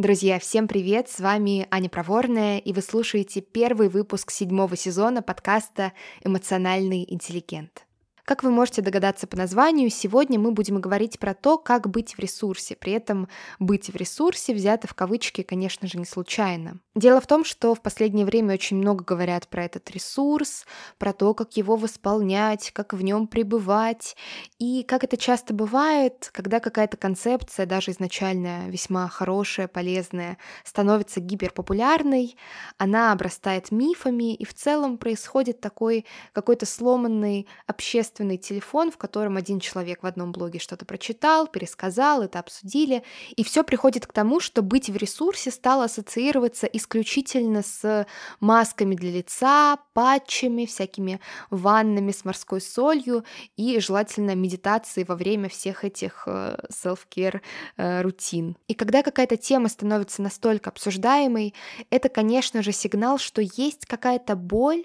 Друзья, всем привет! С вами Аня Проворная, и вы слушаете первый выпуск седьмого сезона подкаста «Эмоциональный интеллигент». Как вы можете догадаться по названию, сегодня мы будем говорить про то, как быть в ресурсе. При этом «быть в ресурсе» взято в кавычки, конечно же, не случайно. Дело в том, что в последнее время очень много говорят про этот ресурс, про то, как его восполнять, как в нем пребывать. И как это часто бывает, когда какая-то концепция, даже изначально весьма хорошая, полезная, становится гиперпопулярной, она обрастает мифами, и в целом происходит такой какой-то сломанный общественный собственный телефон, в котором один человек в одном блоге что-то прочитал, пересказал, это обсудили, и все приходит к тому, что быть в ресурсе стало ассоциироваться исключительно с масками для лица, патчами, всякими ваннами с морской солью и желательно медитацией во время всех этих э, self-care э, рутин. И когда какая-то тема становится настолько обсуждаемой, это, конечно же, сигнал, что есть какая-то боль,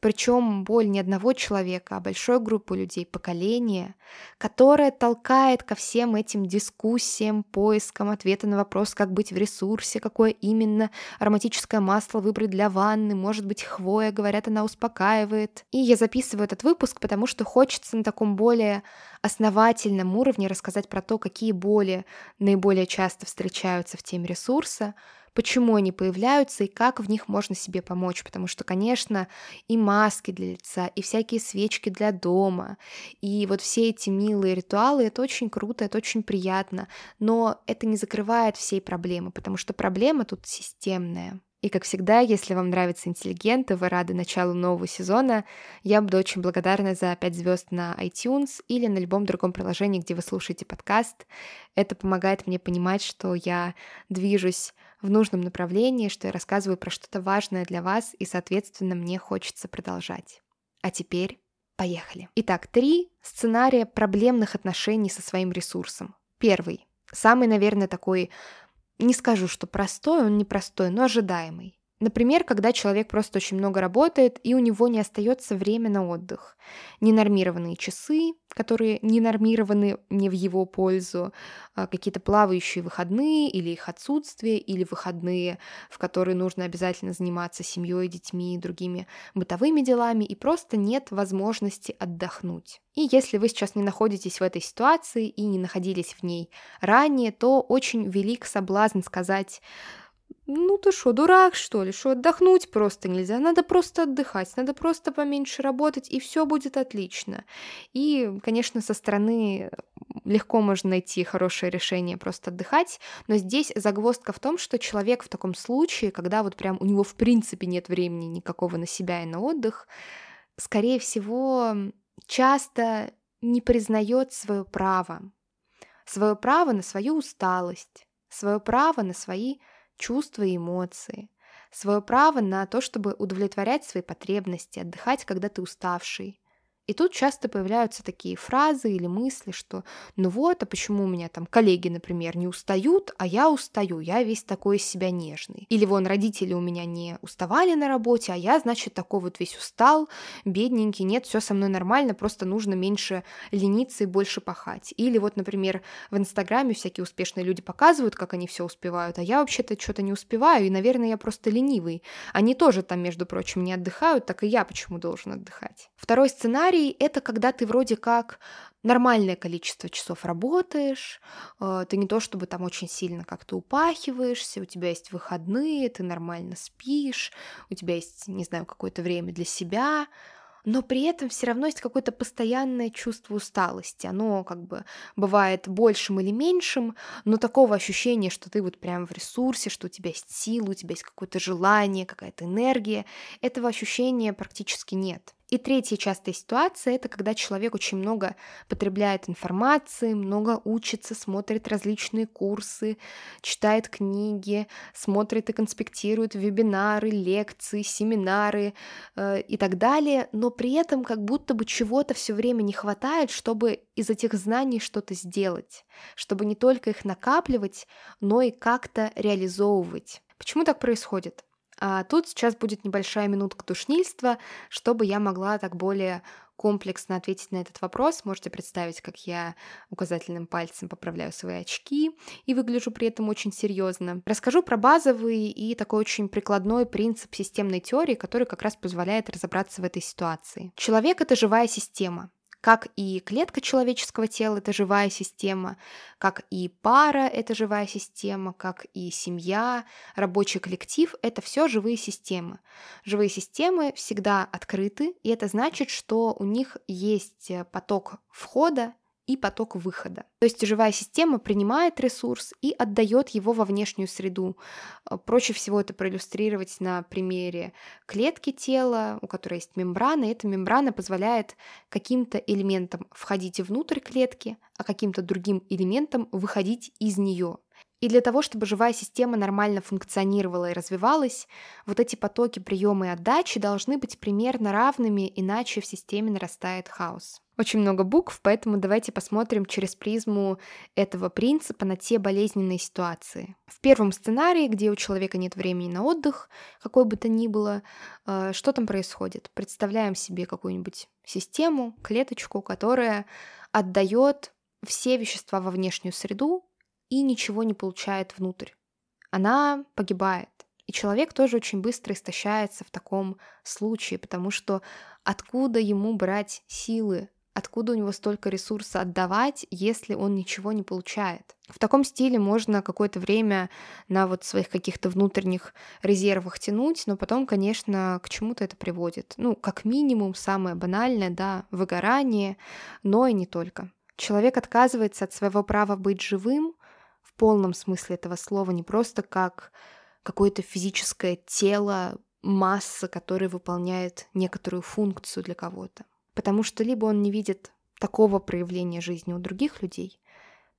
причем боль не одного человека, а большой группы людей, поколения, которая толкает ко всем этим дискуссиям, поискам ответа на вопрос, как быть в ресурсе, какое именно ароматическое масло выбрать для ванны, может быть, хвоя, говорят, она успокаивает. И я записываю этот выпуск, потому что хочется на таком более основательном уровне рассказать про то, какие боли наиболее часто встречаются в теме ресурса, почему они появляются и как в них можно себе помочь. Потому что, конечно, и маски для лица, и всякие свечки для дома, и вот все эти милые ритуалы, это очень круто, это очень приятно, но это не закрывает всей проблемы, потому что проблема тут системная. И, как всегда, если вам нравятся интеллигенты, вы рады началу нового сезона, я буду очень благодарна за 5 звезд на iTunes или на любом другом приложении, где вы слушаете подкаст. Это помогает мне понимать, что я движусь в нужном направлении, что я рассказываю про что-то важное для вас, и, соответственно, мне хочется продолжать. А теперь поехали. Итак, три сценария проблемных отношений со своим ресурсом. Первый. Самый, наверное, такой не скажу, что простой, он не простой, но ожидаемый. Например, когда человек просто очень много работает, и у него не остается время на отдых. Ненормированные часы, которые не нормированы не в его пользу, а какие-то плавающие выходные или их отсутствие, или выходные, в которые нужно обязательно заниматься семьей, детьми и другими бытовыми делами, и просто нет возможности отдохнуть. И если вы сейчас не находитесь в этой ситуации и не находились в ней ранее, то очень велик соблазн сказать ну ты что, дурак, что ли? Что отдохнуть просто нельзя? Надо просто отдыхать, надо просто поменьше работать, и все будет отлично. И, конечно, со стороны легко можно найти хорошее решение просто отдыхать, но здесь загвоздка в том, что человек в таком случае, когда вот прям у него в принципе нет времени никакого на себя и на отдых, скорее всего, часто не признает свое право, свое право на свою усталость, свое право на свои чувства и эмоции, свое право на то, чтобы удовлетворять свои потребности, отдыхать, когда ты уставший, и тут часто появляются такие фразы или мысли, что ну вот, а почему у меня там коллеги, например, не устают, а я устаю, я весь такой из себя нежный. Или вон родители у меня не уставали на работе, а я, значит, такой вот весь устал, бедненький, нет, все со мной нормально, просто нужно меньше лениться и больше пахать. Или вот, например, в Инстаграме всякие успешные люди показывают, как они все успевают, а я вообще-то что-то не успеваю, и, наверное, я просто ленивый. Они тоже там, между прочим, не отдыхают, так и я почему должен отдыхать. Второй сценарий сценарий — это когда ты вроде как нормальное количество часов работаешь, э, ты не то чтобы там очень сильно как-то упахиваешься, у тебя есть выходные, ты нормально спишь, у тебя есть, не знаю, какое-то время для себя, но при этом все равно есть какое-то постоянное чувство усталости. Оно как бы бывает большим или меньшим, но такого ощущения, что ты вот прям в ресурсе, что у тебя есть сила, у тебя есть какое-то желание, какая-то энергия, этого ощущения практически нет. И третья частая ситуация – это когда человек очень много потребляет информации, много учится, смотрит различные курсы, читает книги, смотрит и конспектирует вебинары, лекции, семинары э, и так далее, но при этом как будто бы чего-то все время не хватает, чтобы из этих знаний что-то сделать, чтобы не только их накапливать, но и как-то реализовывать. Почему так происходит? А тут сейчас будет небольшая минутка душнильства, чтобы я могла так более комплексно ответить на этот вопрос, можете представить, как я указательным пальцем поправляю свои очки и выгляжу при этом очень серьезно. Расскажу про базовый и такой очень прикладной принцип системной теории, который как раз позволяет разобраться в этой ситуации. Человек — это живая система. Как и клетка человеческого тела — это живая система, как и пара — это живая система, как и семья, рабочий коллектив — это все живые системы. Живые системы всегда открыты, и это значит, что у них есть поток входа и поток выхода. То есть живая система принимает ресурс и отдает его во внешнюю среду. Э, проще всего это проиллюстрировать на примере клетки тела, у которой есть мембрана, и эта мембрана позволяет каким-то элементам входить внутрь клетки, а каким-то другим элементам выходить из нее. И для того, чтобы живая система нормально функционировала и развивалась, вот эти потоки приема и отдачи должны быть примерно равными, иначе в системе нарастает хаос. Очень много букв, поэтому давайте посмотрим через призму этого принципа на те болезненные ситуации. В первом сценарии, где у человека нет времени на отдых, какой бы то ни было, э, что там происходит? Представляем себе какую-нибудь систему, клеточку, которая отдает все вещества во внешнюю среду, и ничего не получает внутрь. Она погибает. И человек тоже очень быстро истощается в таком случае, потому что откуда ему брать силы, откуда у него столько ресурса отдавать, если он ничего не получает. В таком стиле можно какое-то время на вот своих каких-то внутренних резервах тянуть, но потом, конечно, к чему-то это приводит. Ну, как минимум, самое банальное, да, выгорание, но и не только. Человек отказывается от своего права быть живым, в полном смысле этого слова, не просто как какое-то физическое тело, масса, которая выполняет некоторую функцию для кого-то. Потому что либо он не видит такого проявления жизни у других людей,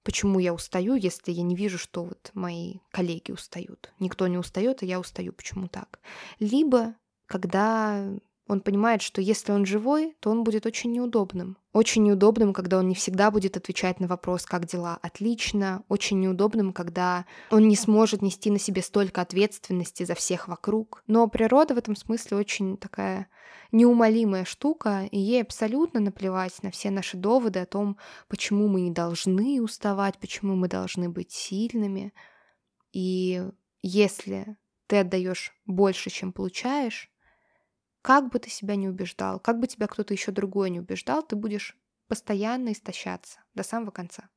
почему я устаю, если я не вижу, что вот мои коллеги устают. Никто не устает, а я устаю, почему так? Либо когда он понимает, что если он живой, то он будет очень неудобным. Очень неудобным, когда он не всегда будет отвечать на вопрос «как дела?» отлично. Очень неудобным, когда он не сможет нести на себе столько ответственности за всех вокруг. Но природа в этом смысле очень такая неумолимая штука, и ей абсолютно наплевать на все наши доводы о том, почему мы не должны уставать, почему мы должны быть сильными. И если ты отдаешь больше, чем получаешь, как бы ты себя не убеждал, как бы тебя кто-то еще другой не убеждал, ты будешь постоянно истощаться до самого конца.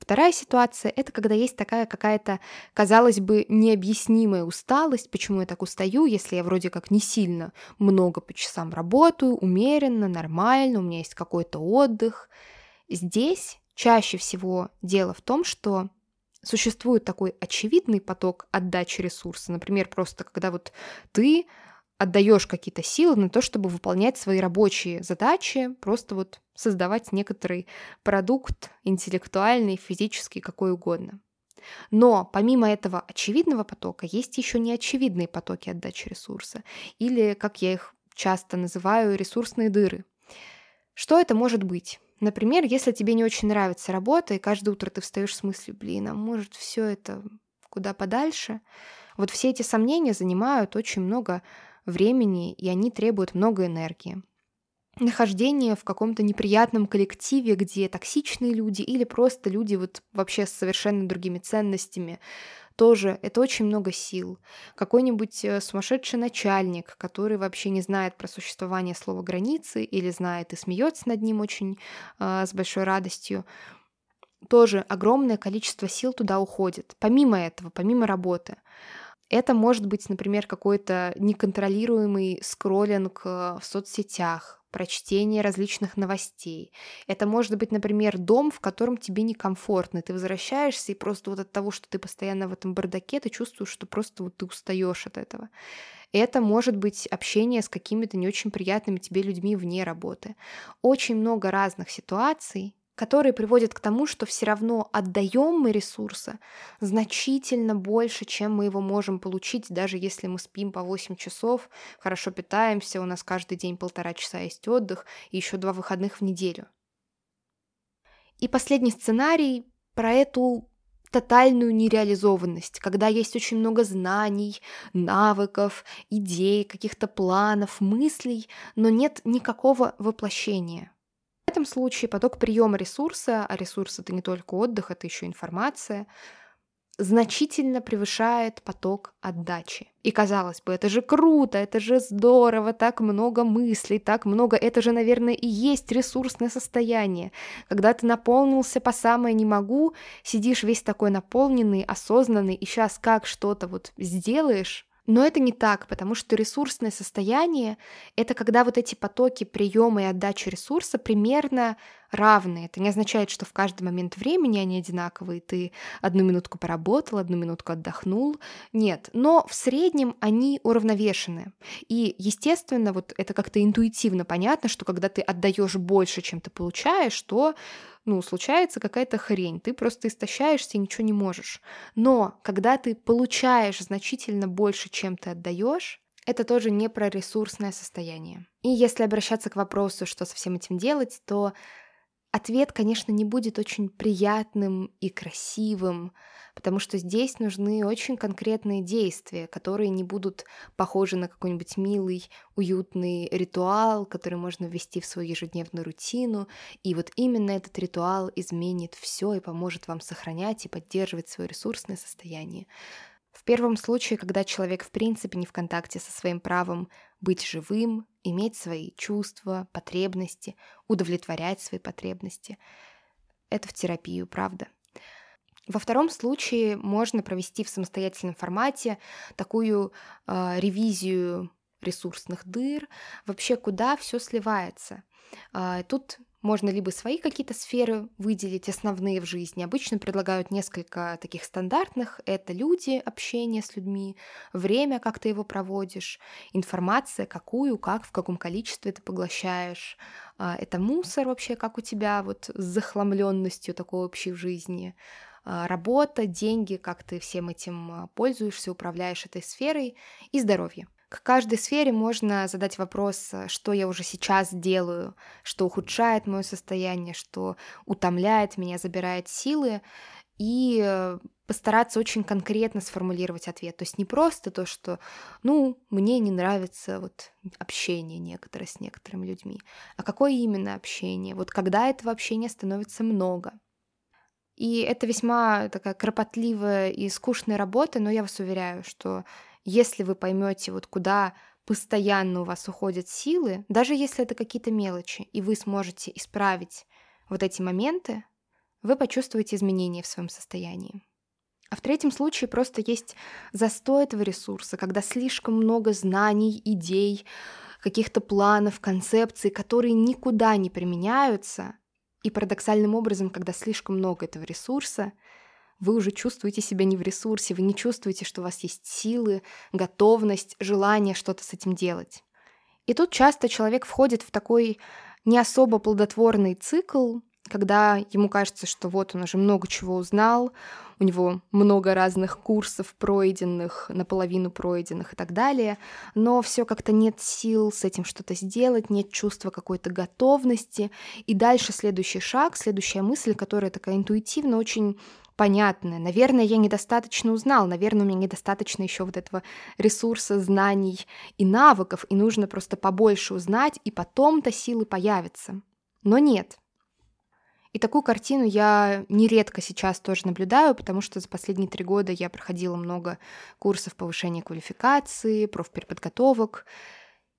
Вторая ситуация — это когда есть такая какая-то, казалось бы, необъяснимая усталость, почему я так устаю, если я вроде как не сильно много по часам работаю, умеренно, нормально, у меня есть какой-то отдых. Здесь чаще всего дело в том, что существует такой очевидный поток отдачи ресурса. Например, просто когда вот ты отдаешь какие-то силы на то, чтобы выполнять свои рабочие задачи, просто вот создавать некоторый продукт интеллектуальный, физический, какой угодно. Но помимо этого очевидного потока есть еще неочевидные потоки отдачи ресурса, или, как я их часто называю, ресурсные дыры. Что это может быть? Например, если тебе не очень нравится работа, и каждое утро ты встаешь с мыслью, блин, а может все это куда подальше? Вот все эти сомнения занимают очень много времени, и они требуют много энергии. Нахождение в каком-то неприятном коллективе, где токсичные люди или просто люди вот вообще с совершенно другими ценностями, тоже это очень много сил. Какой-нибудь э, сумасшедший начальник, который вообще не знает про существование слова границы или знает и смеется над ним очень э, с большой радостью, тоже огромное количество сил туда уходит. Помимо этого, помимо работы. Это может быть, например, какой-то неконтролируемый скроллинг э, в соцсетях, прочтение различных новостей. Это может быть, например, дом, в котором тебе некомфортно. Ты возвращаешься, и просто вот от того, что ты постоянно в этом бардаке, ты чувствуешь, что просто вот ты устаешь от этого. Это может быть общение с какими-то не очень приятными тебе людьми вне работы. Очень много разных ситуаций, которые приводят к тому, что все равно отдаем мы ресурса значительно больше, чем мы его можем получить, даже если мы спим по 8 часов, хорошо питаемся, у нас каждый день полтора часа есть отдых и еще два выходных в неделю. И последний сценарий про эту тотальную нереализованность, когда есть очень много знаний, навыков, идей, каких-то планов, мыслей, но нет никакого воплощения. В этом случае поток приема ресурса, а ресурс это не только отдых, это еще информация, значительно превышает поток отдачи. И казалось бы, это же круто, это же здорово, так много мыслей, так много, это же, наверное, и есть ресурсное состояние. Когда ты наполнился по самое не могу, сидишь весь такой наполненный, осознанный, и сейчас как что-то вот сделаешь, но это не так, потому что ресурсное состояние — это когда вот эти потоки приема и отдачи ресурса примерно равные. Это не означает, что в каждый момент времени они одинаковые. Ты одну минутку поработал, одну минутку отдохнул. Нет, но в среднем они уравновешены. И, естественно, вот это как-то интуитивно понятно, что когда ты отдаешь больше, чем ты получаешь, то ну, случается какая-то хрень, ты просто истощаешься и ничего не можешь. Но когда ты получаешь значительно больше, чем ты отдаешь, это тоже не про ресурсное состояние. И если обращаться к вопросу, что со всем этим делать, то Ответ, конечно, не будет очень приятным и красивым, потому что здесь нужны очень конкретные действия, которые не будут похожи на какой-нибудь милый, уютный ритуал, который можно ввести в свою ежедневную рутину, и вот именно этот ритуал изменит все и поможет вам сохранять и поддерживать свое ресурсное состояние. В первом случае, когда человек в принципе не в контакте со своим правом быть живым, иметь свои чувства, потребности, удовлетворять свои потребности. Это в терапию, правда. Во втором случае можно провести в самостоятельном формате такую э, ревизию ресурсных дыр, вообще куда все сливается. Э, тут можно либо свои какие-то сферы выделить, основные в жизни. Обычно предлагают несколько таких стандартных. Это люди, общение с людьми, время, как ты его проводишь, информация, какую, как, в каком количестве ты поглощаешь. А, это мусор вообще, как у тебя, вот с захламленностью такой общей в жизни а, работа, деньги, как ты всем этим а, пользуешься, управляешь этой сферой, и здоровье. К каждой сфере можно задать вопрос, э, что я уже сейчас делаю, что ухудшает мое состояние, что утомляет меня, забирает силы, и э, постараться очень конкретно сформулировать ответ. То есть не просто то, что, ну, мне не нравится вот общение некоторое с некоторыми людьми, а какое именно общение, вот когда этого общения становится много. И это весьма такая кропотливая и скучная работа, но я вас уверяю, что если вы поймете, вот куда постоянно у вас уходят силы, даже если это какие-то мелочи, и вы сможете исправить вот эти моменты, вы почувствуете изменения в своем состоянии. А в третьем случае просто есть застой этого ресурса, когда слишком много знаний, идей, каких-то планов, концепций, которые никуда не применяются, и парадоксальным образом, когда слишком много этого ресурса, вы уже чувствуете себя не в ресурсе, вы не чувствуете, что у вас есть силы, готовность, желание что-то с этим делать. И тут часто человек входит в такой не особо плодотворный цикл, когда ему кажется, что вот он уже много чего узнал, у него много разных курсов пройденных, наполовину пройденных и так далее, но все как-то нет сил с этим что-то сделать, нет чувства какой-то готовности. И дальше следующий шаг, следующая мысль, которая такая интуитивно очень понятное. Наверное, я недостаточно узнал, наверное, у меня недостаточно еще вот этого ресурса, знаний и навыков, и нужно просто побольше узнать, и потом-то силы появятся. Но нет. И такую картину я нередко сейчас тоже наблюдаю, потому что за последние три года я проходила много курсов повышения квалификации, профпереподготовок,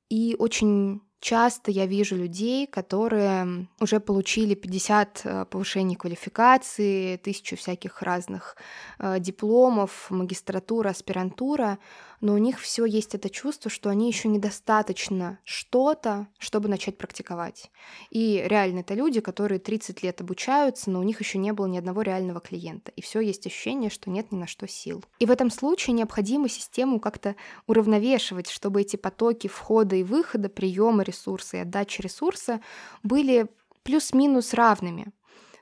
и очень Часто я вижу людей, которые уже получили 50 э, повышений квалификации, тысячу всяких разных э, дипломов, магистратура, аспирантура, но у них все есть это чувство, что они еще недостаточно что-то, чтобы начать практиковать. И реально это люди, которые 30 лет обучаются, но у них еще не было ни одного реального клиента. И все есть ощущение, что нет ни на что сил. И в этом случае необходимо систему как-то уравновешивать, чтобы эти потоки входа и выхода, приема ресурса и отдачи ресурса были плюс-минус равными.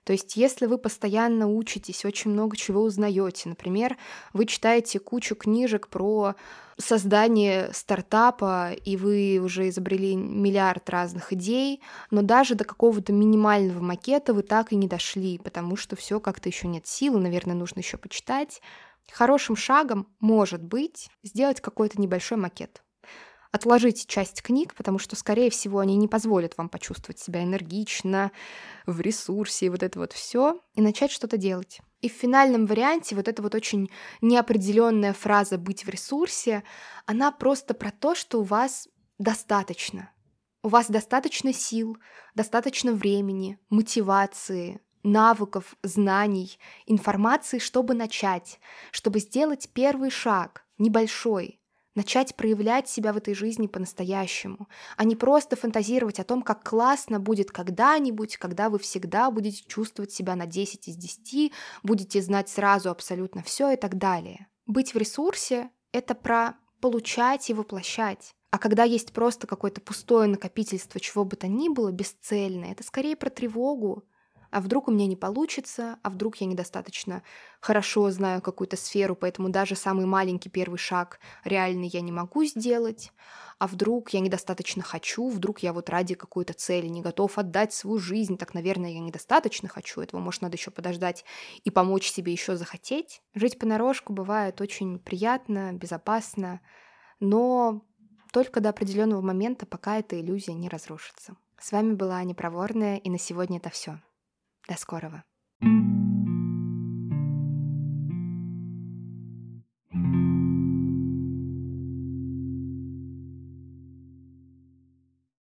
То есть, если вы постоянно учитесь, очень много чего узнаете, например, вы читаете кучу книжек про создание стартапа, и вы уже изобрели миллиард разных идей, но даже до какого-то минимального макета вы так и не дошли, потому что все как-то еще нет силы, наверное, нужно еще почитать. Хорошим шагом может быть сделать какой-то небольшой макет. Отложите часть книг, потому что, скорее всего, они не позволят вам почувствовать себя энергично, в ресурсе вот это вот все, и начать что-то делать. И в финальном варианте вот эта вот очень неопределенная фраза «быть в ресурсе», она просто про то, что у вас достаточно. У вас достаточно сил, достаточно времени, мотивации, навыков, знаний, информации, чтобы начать, чтобы сделать первый шаг, небольшой, начать проявлять себя в этой жизни по-настоящему, а не просто фантазировать о том, как классно будет когда-нибудь, когда вы всегда будете чувствовать себя на 10 из 10, будете знать сразу абсолютно все и так далее. Быть в ресурсе — это про получать и воплощать. А когда есть просто какое-то пустое накопительство чего бы то ни было, бесцельное, это скорее про тревогу, а вдруг у меня не получится, а вдруг я недостаточно хорошо знаю какую-то сферу, поэтому даже самый маленький первый шаг реальный я не могу сделать, а вдруг я недостаточно хочу, вдруг я вот ради какой-то цели не готов отдать свою жизнь, так, наверное, я недостаточно хочу, этого, может, надо еще подождать и помочь себе еще захотеть. Жить понарошку бывает очень приятно, безопасно, но только до определенного момента, пока эта иллюзия не разрушится. С вами была Аня Проворная, и на сегодня это все. До скорого! thank you